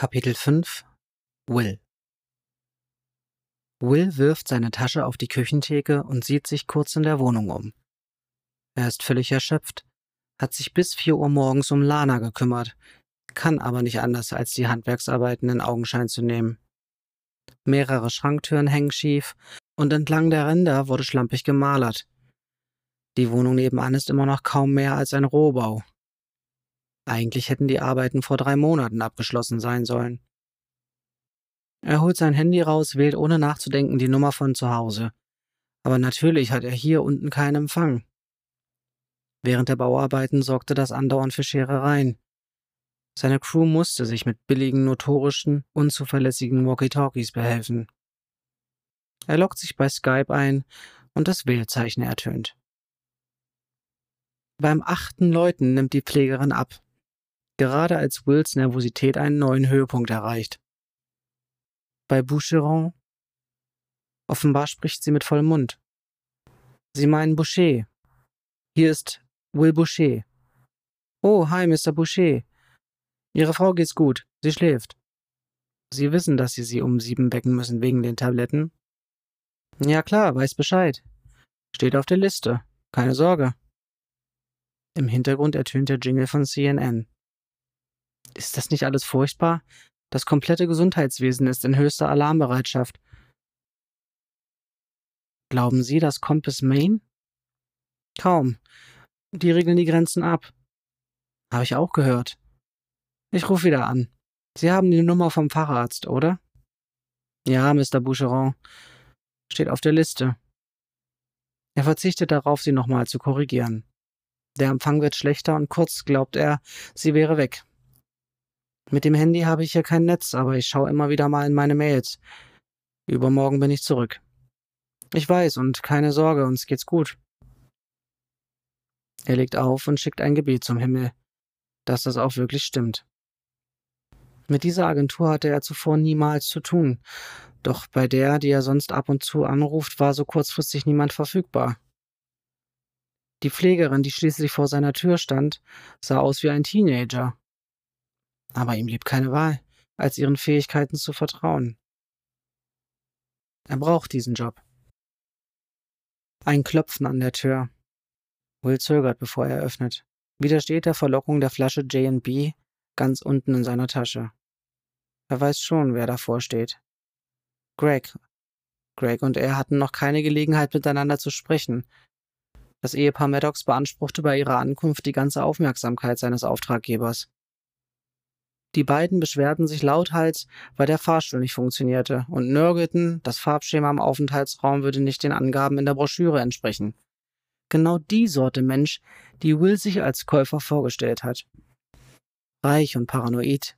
Kapitel 5 Will Will wirft seine Tasche auf die Küchentheke und sieht sich kurz in der Wohnung um. Er ist völlig erschöpft, hat sich bis vier Uhr morgens um Lana gekümmert, kann aber nicht anders, als die Handwerksarbeiten in Augenschein zu nehmen. Mehrere Schranktüren hängen schief und entlang der Ränder wurde schlampig gemalert. Die Wohnung nebenan ist immer noch kaum mehr als ein Rohbau. Eigentlich hätten die Arbeiten vor drei Monaten abgeschlossen sein sollen. Er holt sein Handy raus, wählt ohne nachzudenken die Nummer von zu Hause. Aber natürlich hat er hier unten keinen Empfang. Während der Bauarbeiten sorgte das andauernd für Scherereien. Seine Crew musste sich mit billigen, notorischen, unzuverlässigen Walkie-Talkies behelfen. Er lockt sich bei Skype ein und das Wählzeichen ertönt. Beim achten Läuten nimmt die Pflegerin ab, gerade als Wills Nervosität einen neuen Höhepunkt erreicht. Bei Boucheron? Offenbar spricht sie mit vollem Mund. Sie meinen Boucher. Hier ist Will Boucher. Oh, hi, Mr. Boucher. Ihre Frau geht's gut. Sie schläft. Sie wissen, dass Sie sie um sieben wecken müssen wegen den Tabletten? Ja klar, weiß Bescheid. Steht auf der Liste. Keine Sorge. Im Hintergrund ertönt der Jingle von CNN. Ist das nicht alles furchtbar? Das komplette Gesundheitswesen ist in höchster Alarmbereitschaft. Glauben Sie, das kommt bis Maine? Kaum. Die regeln die Grenzen ab. Habe ich auch gehört. Ich rufe wieder an. Sie haben die Nummer vom Facharzt, oder? Ja, Mr. Boucheron. Steht auf der Liste. Er verzichtet darauf, sie nochmal zu korrigieren. Der Empfang wird schlechter und kurz glaubt er, sie wäre weg. Mit dem Handy habe ich hier kein Netz, aber ich schaue immer wieder mal in meine Mails. Übermorgen bin ich zurück. Ich weiß und keine Sorge, uns geht's gut. Er legt auf und schickt ein Gebet zum Himmel, dass das auch wirklich stimmt. Mit dieser Agentur hatte er zuvor niemals zu tun, doch bei der, die er sonst ab und zu anruft, war so kurzfristig niemand verfügbar. Die Pflegerin, die schließlich vor seiner Tür stand, sah aus wie ein Teenager aber ihm blieb keine Wahl, als ihren Fähigkeiten zu vertrauen. Er braucht diesen Job. Ein Klopfen an der Tür. Will zögert, bevor er öffnet. Widersteht der Verlockung der Flasche J&B ganz unten in seiner Tasche. Er weiß schon, wer davor steht. Greg. Greg und er hatten noch keine Gelegenheit miteinander zu sprechen. Das Ehepaar Maddox beanspruchte bei ihrer Ankunft die ganze Aufmerksamkeit seines Auftraggebers. Die beiden beschwerten sich lauthals, weil der Fahrstuhl nicht funktionierte und nörgelten, das Farbschema im Aufenthaltsraum würde nicht den Angaben in der Broschüre entsprechen. Genau die Sorte Mensch, die Will sich als Käufer vorgestellt hat. Reich und paranoid.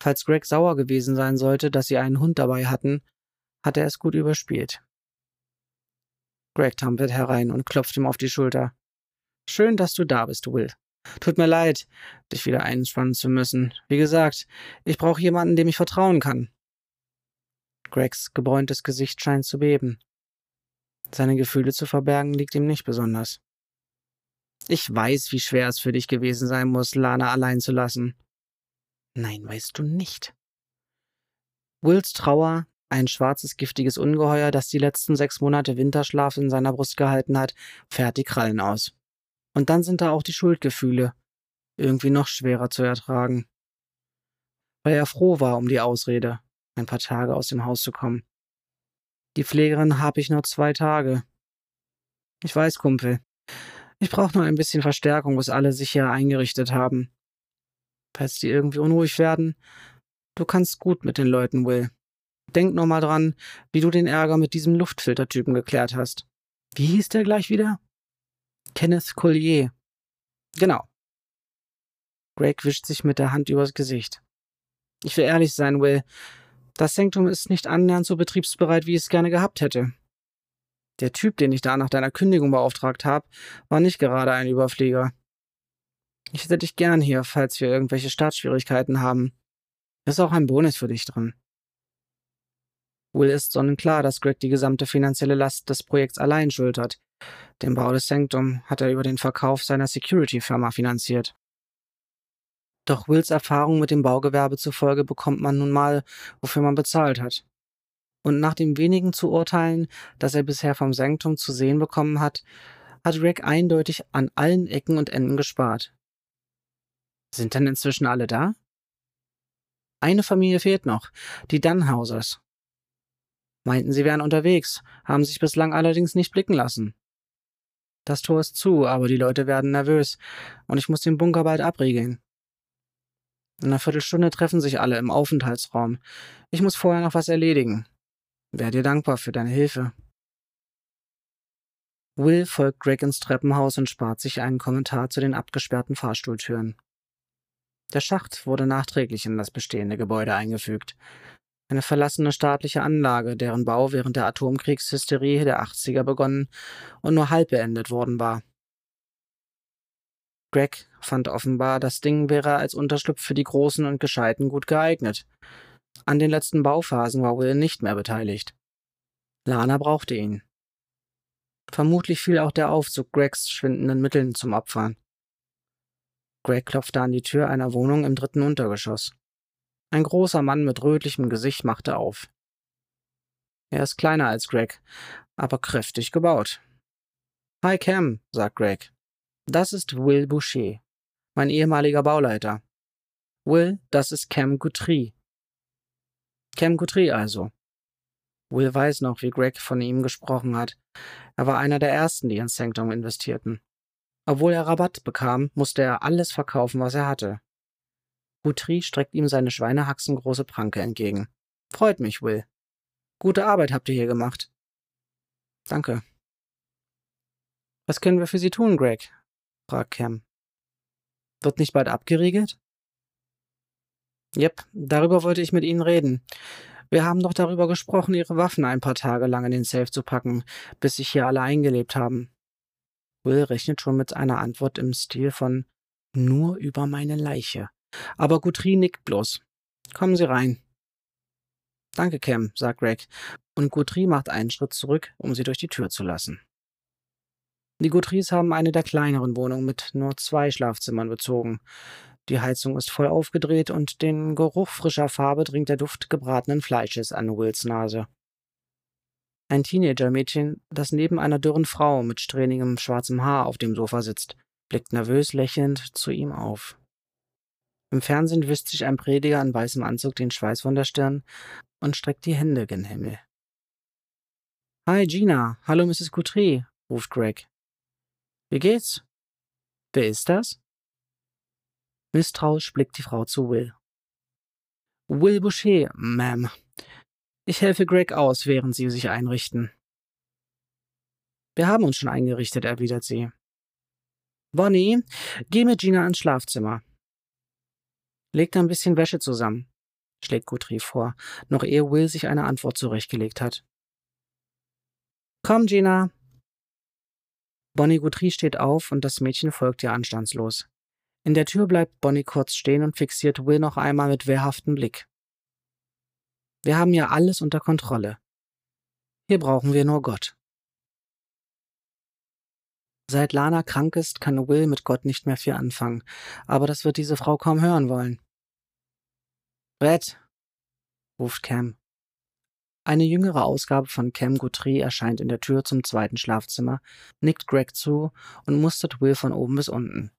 Falls Greg sauer gewesen sein sollte, dass sie einen Hund dabei hatten, hat er es gut überspielt. Greg tampelt herein und klopft ihm auf die Schulter. Schön, dass du da bist, Will. Tut mir leid, dich wieder einspannen zu müssen. Wie gesagt, ich brauche jemanden, dem ich vertrauen kann. Gregs gebräuntes Gesicht scheint zu beben. Seine Gefühle zu verbergen liegt ihm nicht besonders. Ich weiß, wie schwer es für dich gewesen sein muss, Lana allein zu lassen. Nein, weißt du nicht. Wills Trauer, ein schwarzes, giftiges Ungeheuer, das die letzten sechs Monate Winterschlaf in seiner Brust gehalten hat, fährt die Krallen aus. Und dann sind da auch die Schuldgefühle, irgendwie noch schwerer zu ertragen. Weil er froh war um die Ausrede, ein paar Tage aus dem Haus zu kommen. Die Pflegerin habe ich nur zwei Tage. Ich weiß, Kumpel. Ich brauche nur ein bisschen Verstärkung, bis alle sich hier eingerichtet haben. Falls die irgendwie unruhig werden, du kannst gut mit den Leuten, Will. Denk nur mal dran, wie du den Ärger mit diesem Luftfiltertypen geklärt hast. Wie hieß der gleich wieder? Kenneth Collier. Genau. Greg wischt sich mit der Hand übers Gesicht. Ich will ehrlich sein, Will. Das Sanktum ist nicht annähernd so betriebsbereit, wie ich es gerne gehabt hätte. Der Typ, den ich da nach deiner Kündigung beauftragt habe, war nicht gerade ein Überflieger. Ich hätte dich gern hier, falls wir irgendwelche Startschwierigkeiten haben. Ist auch ein Bonus für dich drin. Will ist sonnenklar, dass Greg die gesamte finanzielle Last des Projekts allein schultert. Den Bau des Sanctum hat er über den Verkauf seiner Security-Firma finanziert. Doch Wills Erfahrung mit dem Baugewerbe zufolge bekommt man nun mal, wofür man bezahlt hat. Und nach dem wenigen zu urteilen, das er bisher vom Sanktum zu sehen bekommen hat, hat Greg eindeutig an allen Ecken und Enden gespart. Sind denn inzwischen alle da? Eine Familie fehlt noch, die Dunhausers. Meinten, sie wären unterwegs, haben sich bislang allerdings nicht blicken lassen. Das Tor ist zu, aber die Leute werden nervös und ich muss den Bunker bald abriegeln. In einer Viertelstunde treffen sich alle im Aufenthaltsraum. Ich muss vorher noch was erledigen. Wär dir dankbar für deine Hilfe. Will folgt Greg ins Treppenhaus und spart sich einen Kommentar zu den abgesperrten Fahrstuhltüren. Der Schacht wurde nachträglich in das bestehende Gebäude eingefügt. Eine verlassene staatliche Anlage, deren Bau während der Atomkriegshysterie der 80er begonnen und nur halb beendet worden war. Greg fand offenbar, das Ding wäre als Unterschlupf für die Großen und Gescheiten gut geeignet. An den letzten Bauphasen war Will nicht mehr beteiligt. Lana brauchte ihn. Vermutlich fiel auch der Aufzug Gregs schwindenden Mitteln zum Opfer. Greg klopfte an die Tür einer Wohnung im dritten Untergeschoss. Ein großer Mann mit rötlichem Gesicht machte auf. Er ist kleiner als Greg, aber kräftig gebaut. Hi Cam, sagt Greg. Das ist Will Boucher, mein ehemaliger Bauleiter. Will, das ist Cam Guthrie. Cam Guthrie also. Will weiß noch, wie Greg von ihm gesprochen hat. Er war einer der ersten, die ins Sanctum investierten. Obwohl er Rabatt bekam, musste er alles verkaufen, was er hatte. Guthrie streckt ihm seine schweinehaxengroße Pranke entgegen. Freut mich, Will. Gute Arbeit habt ihr hier gemacht. Danke. Was können wir für Sie tun, Greg? fragt Cam. Wird nicht bald abgeriegelt? Jep, darüber wollte ich mit Ihnen reden. Wir haben doch darüber gesprochen, Ihre Waffen ein paar Tage lang in den Safe zu packen, bis sich hier alle eingelebt haben. Will rechnet schon mit einer Antwort im Stil von nur über meine Leiche. Aber Guthrie nickt bloß. Kommen Sie rein. Danke, Cam, sagt Greg, und Guthrie macht einen Schritt zurück, um sie durch die Tür zu lassen. Die Guthries haben eine der kleineren Wohnungen mit nur zwei Schlafzimmern bezogen. Die Heizung ist voll aufgedreht und den Geruch frischer Farbe dringt der Duft gebratenen Fleisches an Wills Nase. Ein Teenager-Mädchen, das neben einer dürren Frau mit strähnigem schwarzem Haar auf dem Sofa sitzt, blickt nervös lächelnd zu ihm auf. Im Fernsehen wischt sich ein Prediger in weißem Anzug den Schweiß von der Stirn und streckt die Hände gen Himmel. Hi Gina, hallo Mrs. Coutry, ruft Greg. Wie geht's? Wer ist das? Misstrauisch blickt die Frau zu Will. Will Boucher, Ma'am. Ich helfe Greg aus, während Sie sich einrichten. Wir haben uns schon eingerichtet, erwidert sie. Bonnie, geh mit Gina ins Schlafzimmer. Legt ein bisschen Wäsche zusammen, schlägt Guthrie vor, noch ehe Will sich eine Antwort zurechtgelegt hat. Komm, Gina. Bonnie Guthrie steht auf und das Mädchen folgt ihr anstandslos. In der Tür bleibt Bonnie kurz stehen und fixiert Will noch einmal mit wehrhaftem Blick. Wir haben ja alles unter Kontrolle. Hier brauchen wir nur Gott. Seit Lana krank ist, kann Will mit Gott nicht mehr viel anfangen, aber das wird diese Frau kaum hören wollen. Brett, ruft Cam. Eine jüngere Ausgabe von Cam Guthrie erscheint in der Tür zum zweiten Schlafzimmer, nickt Greg zu und mustert Will von oben bis unten.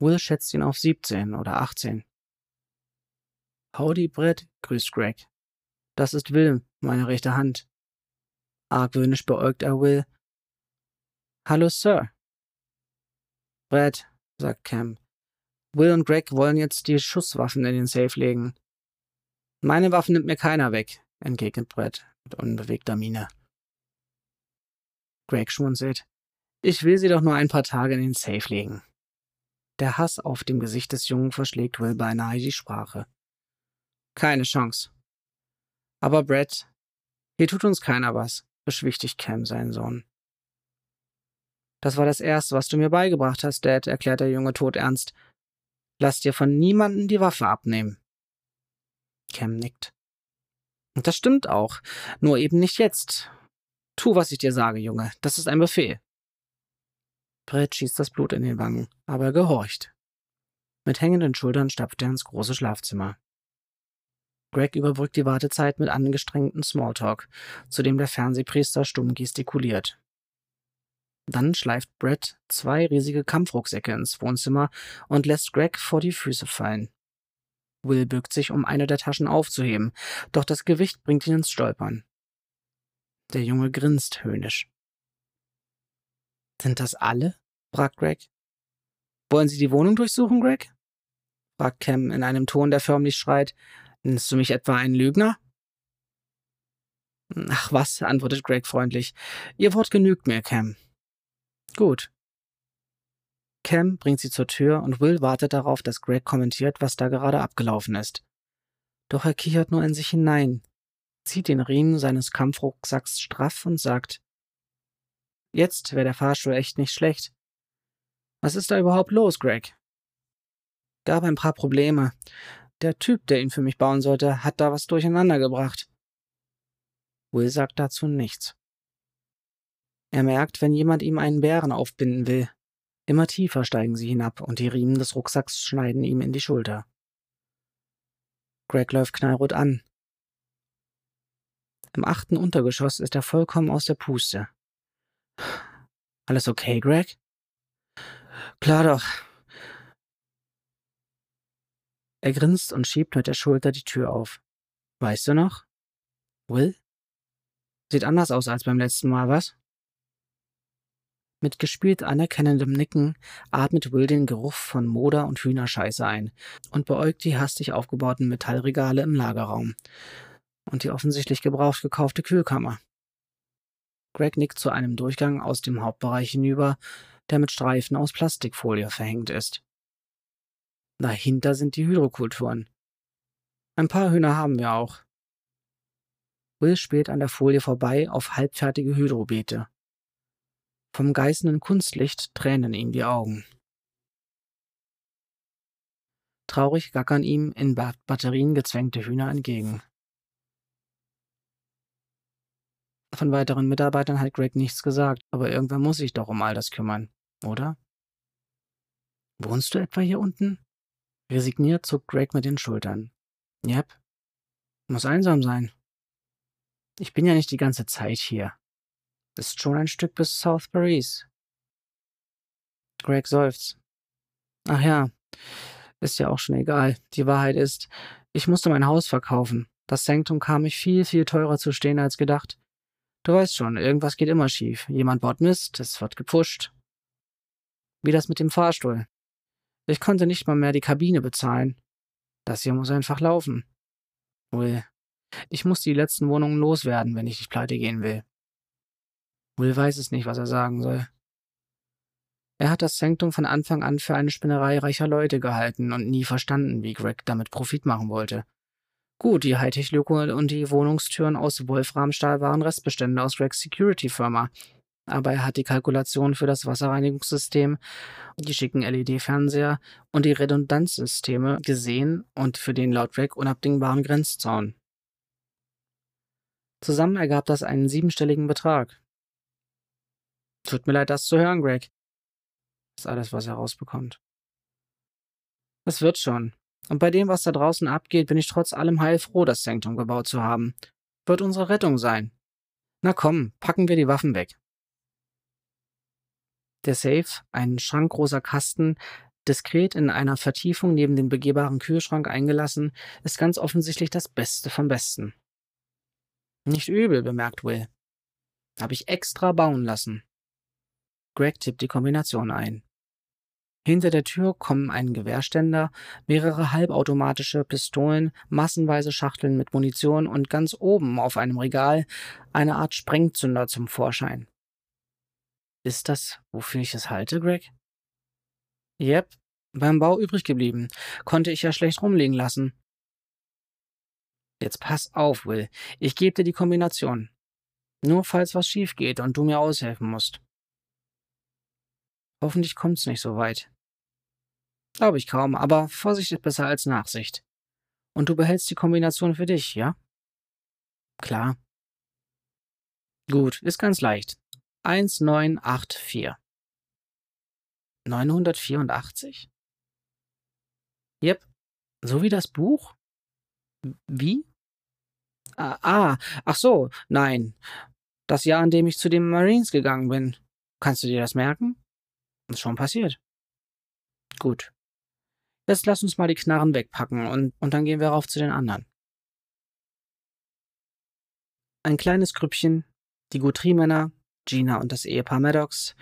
Will schätzt ihn auf 17 oder 18. Howdy, Brett, grüßt Greg. Das ist Will, meine rechte Hand. Argwöhnisch beäugt er Will. Hallo, Sir. Brett, sagt Cam. Will und Greg wollen jetzt die Schusswaffen in den Safe legen. Meine Waffen nimmt mir keiner weg, entgegnet Brett mit unbewegter Miene. Greg schmunzelt. Ich will sie doch nur ein paar Tage in den Safe legen. Der Hass auf dem Gesicht des Jungen verschlägt Will beinahe die Sprache. Keine Chance. Aber Brett, hier tut uns keiner was, beschwichtigt Cam seinen Sohn. Das war das Erste, was du mir beigebracht hast, Dad, erklärt der Junge todernst. Lass dir von niemandem die Waffe abnehmen. Cam nickt. Und das stimmt auch, nur eben nicht jetzt. Tu, was ich dir sage, Junge, das ist ein Befehl. Brett schießt das Blut in den Wangen, aber er gehorcht. Mit hängenden Schultern stapft er ins große Schlafzimmer. Greg überbrückt die Wartezeit mit angestrengtem Smalltalk, zu dem der Fernsehpriester stumm gestikuliert. Dann schleift Brett zwei riesige Kampfrucksäcke ins Wohnzimmer und lässt Greg vor die Füße fallen. Will bückt sich, um eine der Taschen aufzuheben, doch das Gewicht bringt ihn ins Stolpern. Der Junge grinst höhnisch. Sind das alle? fragt Greg. Wollen Sie die Wohnung durchsuchen, Greg? fragt Cam in einem Ton, der förmlich schreit. Nennst du mich etwa einen Lügner? Ach was, antwortet Greg freundlich. Ihr Wort genügt mir, Cam. Gut. Cam bringt sie zur Tür und Will wartet darauf, dass Greg kommentiert, was da gerade abgelaufen ist. Doch er kichert nur in sich hinein, zieht den Riemen seines Kampfrucksacks straff und sagt, Jetzt wäre der Fahrstuhl echt nicht schlecht. Was ist da überhaupt los, Greg? Gab ein paar Probleme. Der Typ, der ihn für mich bauen sollte, hat da was durcheinander gebracht. Will sagt dazu nichts. Er merkt, wenn jemand ihm einen Bären aufbinden will. Immer tiefer steigen sie hinab und die Riemen des Rucksacks schneiden ihm in die Schulter. Greg läuft knallrot an. Im achten Untergeschoss ist er vollkommen aus der Puste. Alles okay, Greg? Klar doch. Er grinst und schiebt mit der Schulter die Tür auf. Weißt du noch? Will? Sieht anders aus als beim letzten Mal, was? Mit gespielt anerkennendem Nicken atmet Will den Geruch von Moder und Hühnerscheiße ein und beäugt die hastig aufgebauten Metallregale im Lagerraum und die offensichtlich gebraucht gekaufte Kühlkammer. Greg nickt zu einem Durchgang aus dem Hauptbereich hinüber, der mit Streifen aus Plastikfolie verhängt ist. Dahinter sind die Hydrokulturen. Ein paar Hühner haben wir auch. Will spielt an der Folie vorbei auf halbfertige Hydrobeete. Vom geißenden Kunstlicht tränen ihm die Augen. Traurig gackern ihm in Batterien gezwängte Hühner entgegen. Von weiteren Mitarbeitern hat Greg nichts gesagt, aber irgendwer muss sich doch um all das kümmern, oder? Wohnst du etwa hier unten? Resigniert zuckt Greg mit den Schultern. Yep. Muss einsam sein. Ich bin ja nicht die ganze Zeit hier. Ist schon ein Stück bis South Paris. Greg seufzt. Ach ja, ist ja auch schon egal. Die Wahrheit ist, ich musste mein Haus verkaufen. Das Sanktum kam mich viel, viel teurer zu stehen als gedacht. Du weißt schon, irgendwas geht immer schief. Jemand baut Mist, es wird gepusht. Wie das mit dem Fahrstuhl. Ich konnte nicht mal mehr die Kabine bezahlen. Das hier muss einfach laufen. Will, ich muss die letzten Wohnungen loswerden, wenn ich nicht pleite gehen will. Will weiß es nicht, was er sagen soll. Er hat das Sanktum von Anfang an für eine Spinnerei reicher Leute gehalten und nie verstanden, wie Greg damit Profit machen wollte. Gut, die Hightech-Luke und die Wohnungstüren aus Wolframstahl waren Restbestände aus Gregs Security-Firma, aber er hat die Kalkulation für das Wasserreinigungssystem, die schicken LED-Fernseher und die Redundanzsysteme gesehen und für den laut Greg unabdingbaren Grenzzaun. Zusammen ergab das einen siebenstelligen Betrag. Tut mir leid, das zu hören, Greg. Das ist alles, was er rausbekommt. Es wird schon. Und bei dem, was da draußen abgeht, bin ich trotz allem heilfroh, das Sanktum gebaut zu haben. Wird unsere Rettung sein. Na komm, packen wir die Waffen weg. Der Safe, ein schrankgroßer Kasten, diskret in einer Vertiefung neben den begehbaren Kühlschrank eingelassen, ist ganz offensichtlich das Beste vom Besten. Nicht übel, bemerkt Will. Habe ich extra bauen lassen. Greg tippt die Kombination ein. Hinter der Tür kommen ein Gewehrständer, mehrere halbautomatische Pistolen, massenweise Schachteln mit Munition und ganz oben auf einem Regal eine Art Sprengzünder zum Vorschein. Ist das, wofür ich es halte, Greg? Yep, beim Bau übrig geblieben. Konnte ich ja schlecht rumliegen lassen. Jetzt pass auf, Will. Ich gebe dir die Kombination. Nur falls was schief geht und du mir aushelfen musst. Hoffentlich kommt's nicht so weit. Glaube ich kaum, aber Vorsicht ist besser als Nachsicht. Und du behältst die Kombination für dich, ja? Klar. Gut, ist ganz leicht. 1984. 984? Yep. So wie das Buch? Wie? Ah, ah, ach so, nein. Das Jahr, an dem ich zu den Marines gegangen bin. Kannst du dir das merken? Ist schon passiert. Gut. Jetzt lass uns mal die Knarren wegpacken und, und dann gehen wir rauf zu den anderen. Ein kleines Grüppchen, die Guthrie-Männer, Gina und das Ehepaar Maddox,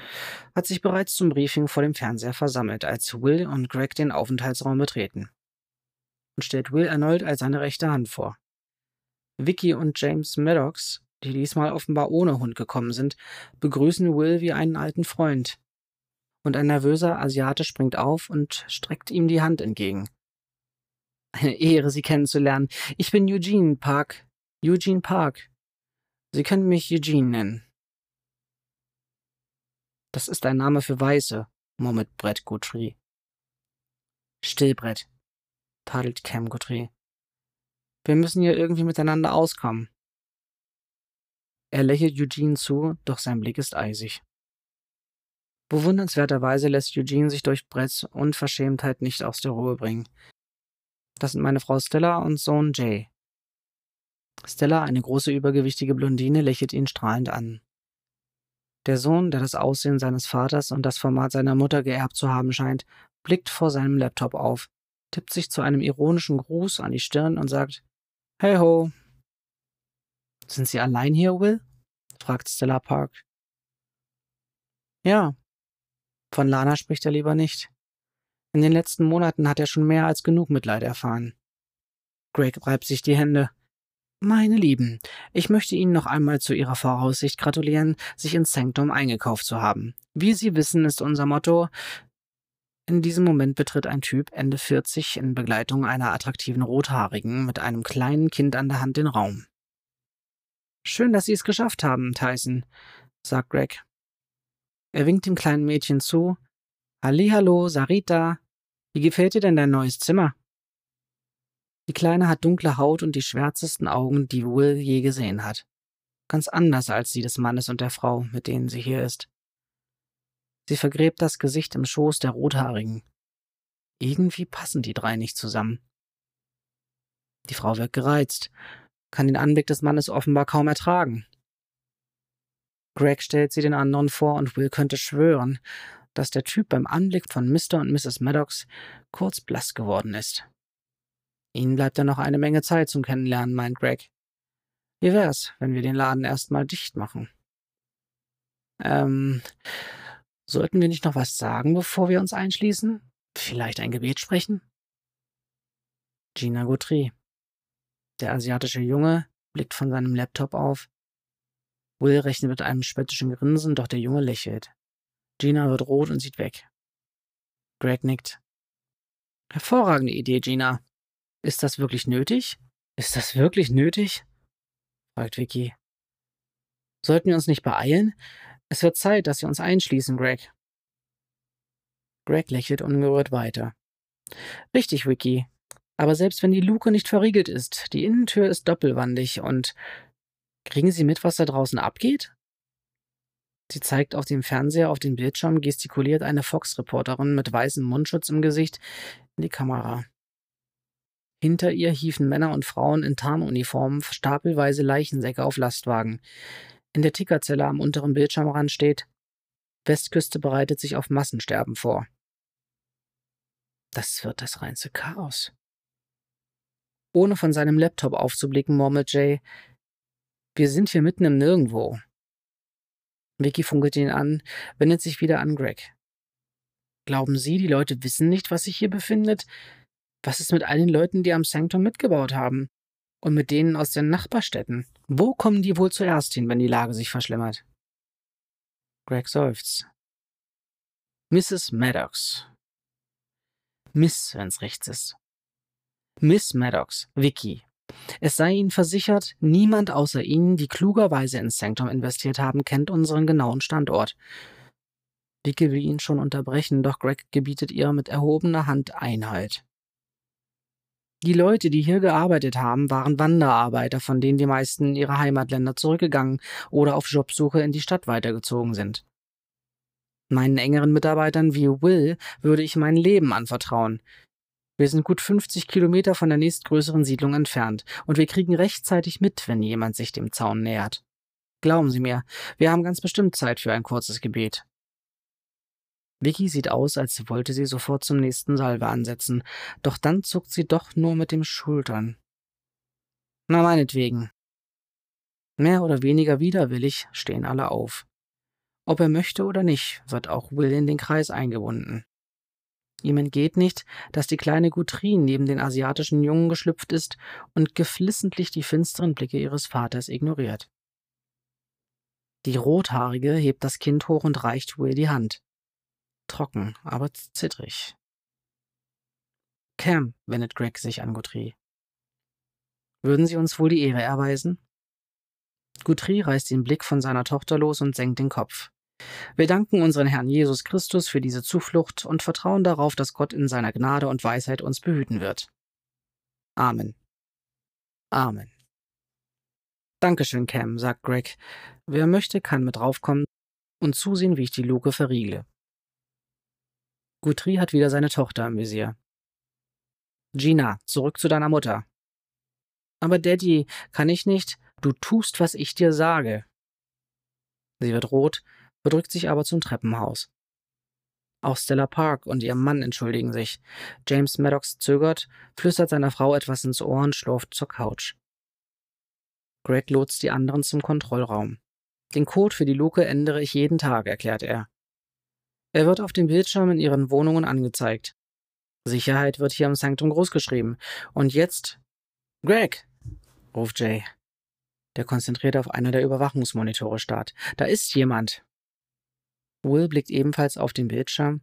hat sich bereits zum Briefing vor dem Fernseher versammelt, als Will und Greg den Aufenthaltsraum betreten. Und stellt Will erneut als seine rechte Hand vor. Vicky und James Maddox, die diesmal offenbar ohne Hund gekommen sind, begrüßen Will wie einen alten Freund. Und ein nervöser Asiate springt auf und streckt ihm die Hand entgegen. Eine Ehre, Sie kennenzulernen. Ich bin Eugene Park. Eugene Park. Sie können mich Eugene nennen. Das ist ein Name für Weiße, murmelt Brett Guthrie. Still, Brett, tadelt Cam Guthrie. Wir müssen hier irgendwie miteinander auskommen. Er lächelt Eugene zu, doch sein Blick ist eisig. Bewundernswerterweise lässt Eugene sich durch Bretts Unverschämtheit nicht aus der Ruhe bringen. Das sind meine Frau Stella und Sohn Jay. Stella, eine große übergewichtige Blondine, lächelt ihn strahlend an. Der Sohn, der das Aussehen seines Vaters und das Format seiner Mutter geerbt zu haben scheint, blickt vor seinem Laptop auf, tippt sich zu einem ironischen Gruß an die Stirn und sagt Hey ho. Sind Sie allein hier, Will? fragt Stella Park. Ja. Von Lana spricht er lieber nicht. In den letzten Monaten hat er schon mehr als genug Mitleid erfahren. Greg reibt sich die Hände. Meine Lieben, ich möchte Ihnen noch einmal zu Ihrer Voraussicht gratulieren, sich ins Sanctum eingekauft zu haben. Wie Sie wissen, ist unser Motto in diesem Moment betritt ein Typ Ende 40 in Begleitung einer attraktiven Rothaarigen mit einem kleinen Kind an der Hand den Raum. Schön, dass Sie es geschafft haben, Tyson, sagt Greg. Er winkt dem kleinen Mädchen zu. Hallihallo, Sarita. Wie gefällt dir denn dein neues Zimmer? Die Kleine hat dunkle Haut und die schwärzesten Augen, die Will je gesehen hat. Ganz anders als die des Mannes und der Frau, mit denen sie hier ist. Sie vergräbt das Gesicht im Schoß der Rothaarigen. Irgendwie passen die drei nicht zusammen. Die Frau wird gereizt, kann den Anblick des Mannes offenbar kaum ertragen. Greg stellt sie den anderen vor und Will könnte schwören, dass der Typ beim Anblick von Mr. und Mrs. Maddox kurz blass geworden ist. Ihnen bleibt ja noch eine Menge Zeit zum Kennenlernen, meint Greg. Wie wär's, wenn wir den Laden erstmal dicht machen? Ähm, Sollten wir nicht noch was sagen, bevor wir uns einschließen? Vielleicht ein Gebet sprechen? Gina Gautry. Der asiatische Junge blickt von seinem Laptop auf. Will rechnet mit einem spöttischen Grinsen, doch der Junge lächelt. Gina wird rot und sieht weg. Greg nickt. Hervorragende Idee, Gina. Ist das wirklich nötig? Ist das wirklich nötig? fragt Vicky. Sollten wir uns nicht beeilen? Es wird Zeit, dass wir uns einschließen, Greg. Greg lächelt ungerührt weiter. Richtig, Vicky. Aber selbst wenn die Luke nicht verriegelt ist, die Innentür ist doppelwandig und kriegen Sie mit, was da draußen abgeht? Sie zeigt auf dem Fernseher auf den Bildschirm, gestikuliert eine Fox-Reporterin mit weißem Mundschutz im Gesicht in die Kamera. Hinter ihr hieven Männer und Frauen in Tarnuniformen stapelweise Leichensäcke auf Lastwagen. In der Tickerzelle am unteren Bildschirmrand steht, Westküste bereitet sich auf Massensterben vor. Das wird das reinste Chaos. Ohne von seinem Laptop aufzublicken, murmelt Jay, wir sind hier mitten im Nirgendwo. Vicky funkelt ihn an, wendet sich wieder an Greg. Glauben Sie, die Leute wissen nicht, was sich hier befindet? Was ist mit all den Leuten, die am Sanctum mitgebaut haben? Und mit denen aus den Nachbarstädten? Wo kommen die wohl zuerst hin, wenn die Lage sich verschlimmert? Greg seufzt. Mrs. Maddox. Miss, wenn's rechts ist. Miss Maddox, Vicky. Es sei Ihnen versichert, niemand außer Ihnen, die klugerweise ins Sanctum investiert haben, kennt unseren genauen Standort. Vicky will ihn schon unterbrechen, doch Greg gebietet ihr mit erhobener Hand Einhalt. Die Leute, die hier gearbeitet haben, waren Wanderarbeiter, von denen die meisten in ihre Heimatländer zurückgegangen oder auf Jobsuche in die Stadt weitergezogen sind. Meinen engeren Mitarbeitern wie Will würde ich mein Leben anvertrauen. Wir sind gut 50 Kilometer von der nächstgrößeren Siedlung entfernt und wir kriegen rechtzeitig mit, wenn jemand sich dem Zaun nähert. Glauben Sie mir, wir haben ganz bestimmt Zeit für ein kurzes Gebet. Vicky sieht aus, als wollte sie sofort zum nächsten Salve ansetzen, doch dann zuckt sie doch nur mit den Schultern. Na meinetwegen. Mehr oder weniger widerwillig stehen alle auf. Ob er möchte oder nicht, wird auch Will in den Kreis eingebunden. Ihm entgeht nicht, dass die kleine Guthrie neben den asiatischen Jungen geschlüpft ist und geflissentlich die finsteren Blicke ihres Vaters ignoriert. Die Rothaarige hebt das Kind hoch und reicht Will die Hand. Trocken, aber zittrig. Cam, wendet Greg sich an Guthrie. Würden Sie uns wohl die Ehre erweisen? Guthrie reißt den Blick von seiner Tochter los und senkt den Kopf. Wir danken unseren Herrn Jesus Christus für diese Zuflucht und vertrauen darauf, dass Gott in seiner Gnade und Weisheit uns behüten wird. Amen. Amen. Dankeschön, Cam, sagt Greg. Wer möchte, kann mit draufkommen und zusehen, wie ich die Luke verriegle. Guthrie hat wieder seine Tochter im Visier. Gina, zurück zu deiner Mutter. Aber Daddy, kann ich nicht? Du tust, was ich dir sage. Sie wird rot, bedrückt sich aber zum Treppenhaus. Auch Stella Park und ihr Mann entschuldigen sich. James Maddox zögert, flüstert seiner Frau etwas ins Ohr und schlurft zur Couch. Greg lotst die anderen zum Kontrollraum. Den Code für die Luke ändere ich jeden Tag, erklärt er. Er wird auf dem Bildschirm in ihren Wohnungen angezeigt. Sicherheit wird hier im Sanktum großgeschrieben. Und jetzt. Greg! ruft Jay. Der konzentriert auf einer der Überwachungsmonitore starrt. Da ist jemand. Will blickt ebenfalls auf den Bildschirm.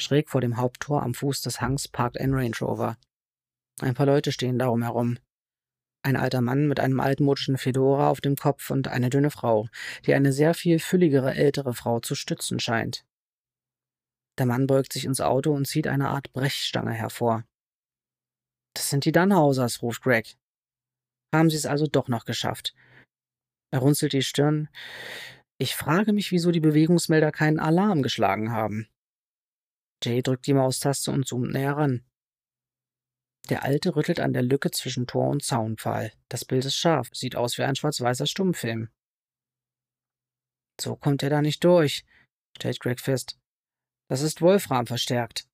Schräg vor dem Haupttor am Fuß des Hangs parkt ein Range Rover. Ein paar Leute stehen darum herum. Ein alter Mann mit einem altmodischen Fedora auf dem Kopf und eine dünne Frau, die eine sehr viel fülligere ältere Frau zu stützen scheint. Der Mann beugt sich ins Auto und zieht eine Art Brechstange hervor. Das sind die Dunhausers, ruft Greg. Haben sie es also doch noch geschafft. Er runzelt die Stirn. Ich frage mich, wieso die Bewegungsmelder keinen Alarm geschlagen haben. Jay drückt die Maustaste und zoomt näher ran. Der Alte rüttelt an der Lücke zwischen Tor und Zaunpfahl. Das Bild ist scharf, sieht aus wie ein schwarz-weißer Stummfilm. So kommt er da nicht durch, stellt Greg fest. Das ist Wolfram verstärkt.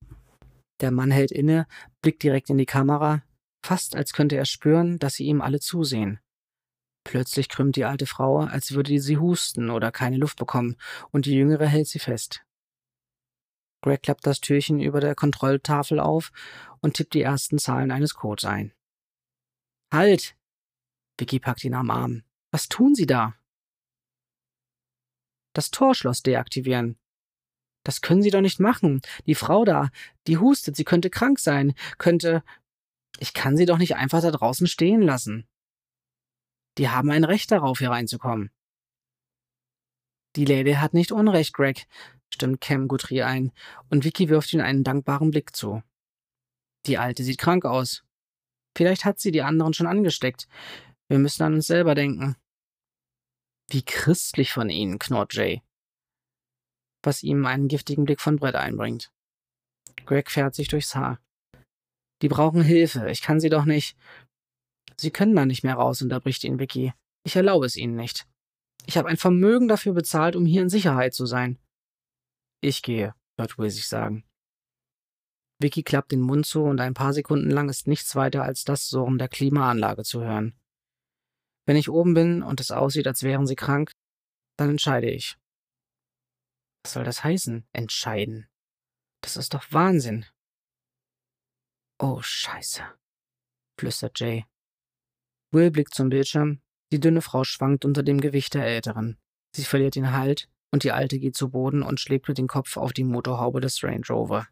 Der Mann hält inne, blickt direkt in die Kamera, fast als könnte er spüren, dass sie ihm alle zusehen. Plötzlich krümmt die alte Frau, als würde sie husten oder keine Luft bekommen, und die jüngere hält sie fest. Greg klappt das Türchen über der Kontrolltafel auf und tippt die ersten Zahlen eines Codes ein. Halt! Vicky packt ihn am Arm. Was tun Sie da? Das Torschloss deaktivieren, das können Sie doch nicht machen. Die Frau da, die hustet, sie könnte krank sein, könnte. Ich kann sie doch nicht einfach da draußen stehen lassen. Die haben ein Recht darauf, hier reinzukommen. Die Lady hat nicht Unrecht, Greg, stimmt Cam Guthrie ein, und Vicky wirft ihm einen dankbaren Blick zu. Die Alte sieht krank aus. Vielleicht hat sie die anderen schon angesteckt. Wir müssen an uns selber denken. Wie christlich von Ihnen, knurrt Jay was ihm einen giftigen Blick von Brett einbringt. Greg fährt sich durchs Haar. Die brauchen Hilfe, ich kann sie doch nicht. Sie können da nicht mehr raus, unterbricht ihn Vicky. Ich erlaube es ihnen nicht. Ich habe ein Vermögen dafür bezahlt, um hier in Sicherheit zu sein. Ich gehe, hört Will sich sagen. Vicky klappt den Mund zu und ein paar Sekunden lang ist nichts weiter als das Surren der Klimaanlage zu hören. Wenn ich oben bin und es aussieht, als wären sie krank, dann entscheide ich. Was soll das heißen? Entscheiden. Das ist doch Wahnsinn. Oh, Scheiße, flüstert Jay. Will blickt zum Bildschirm. Die dünne Frau schwankt unter dem Gewicht der Älteren. Sie verliert den Halt und die Alte geht zu Boden und schlägt mit dem Kopf auf die Motorhaube des Range Rover.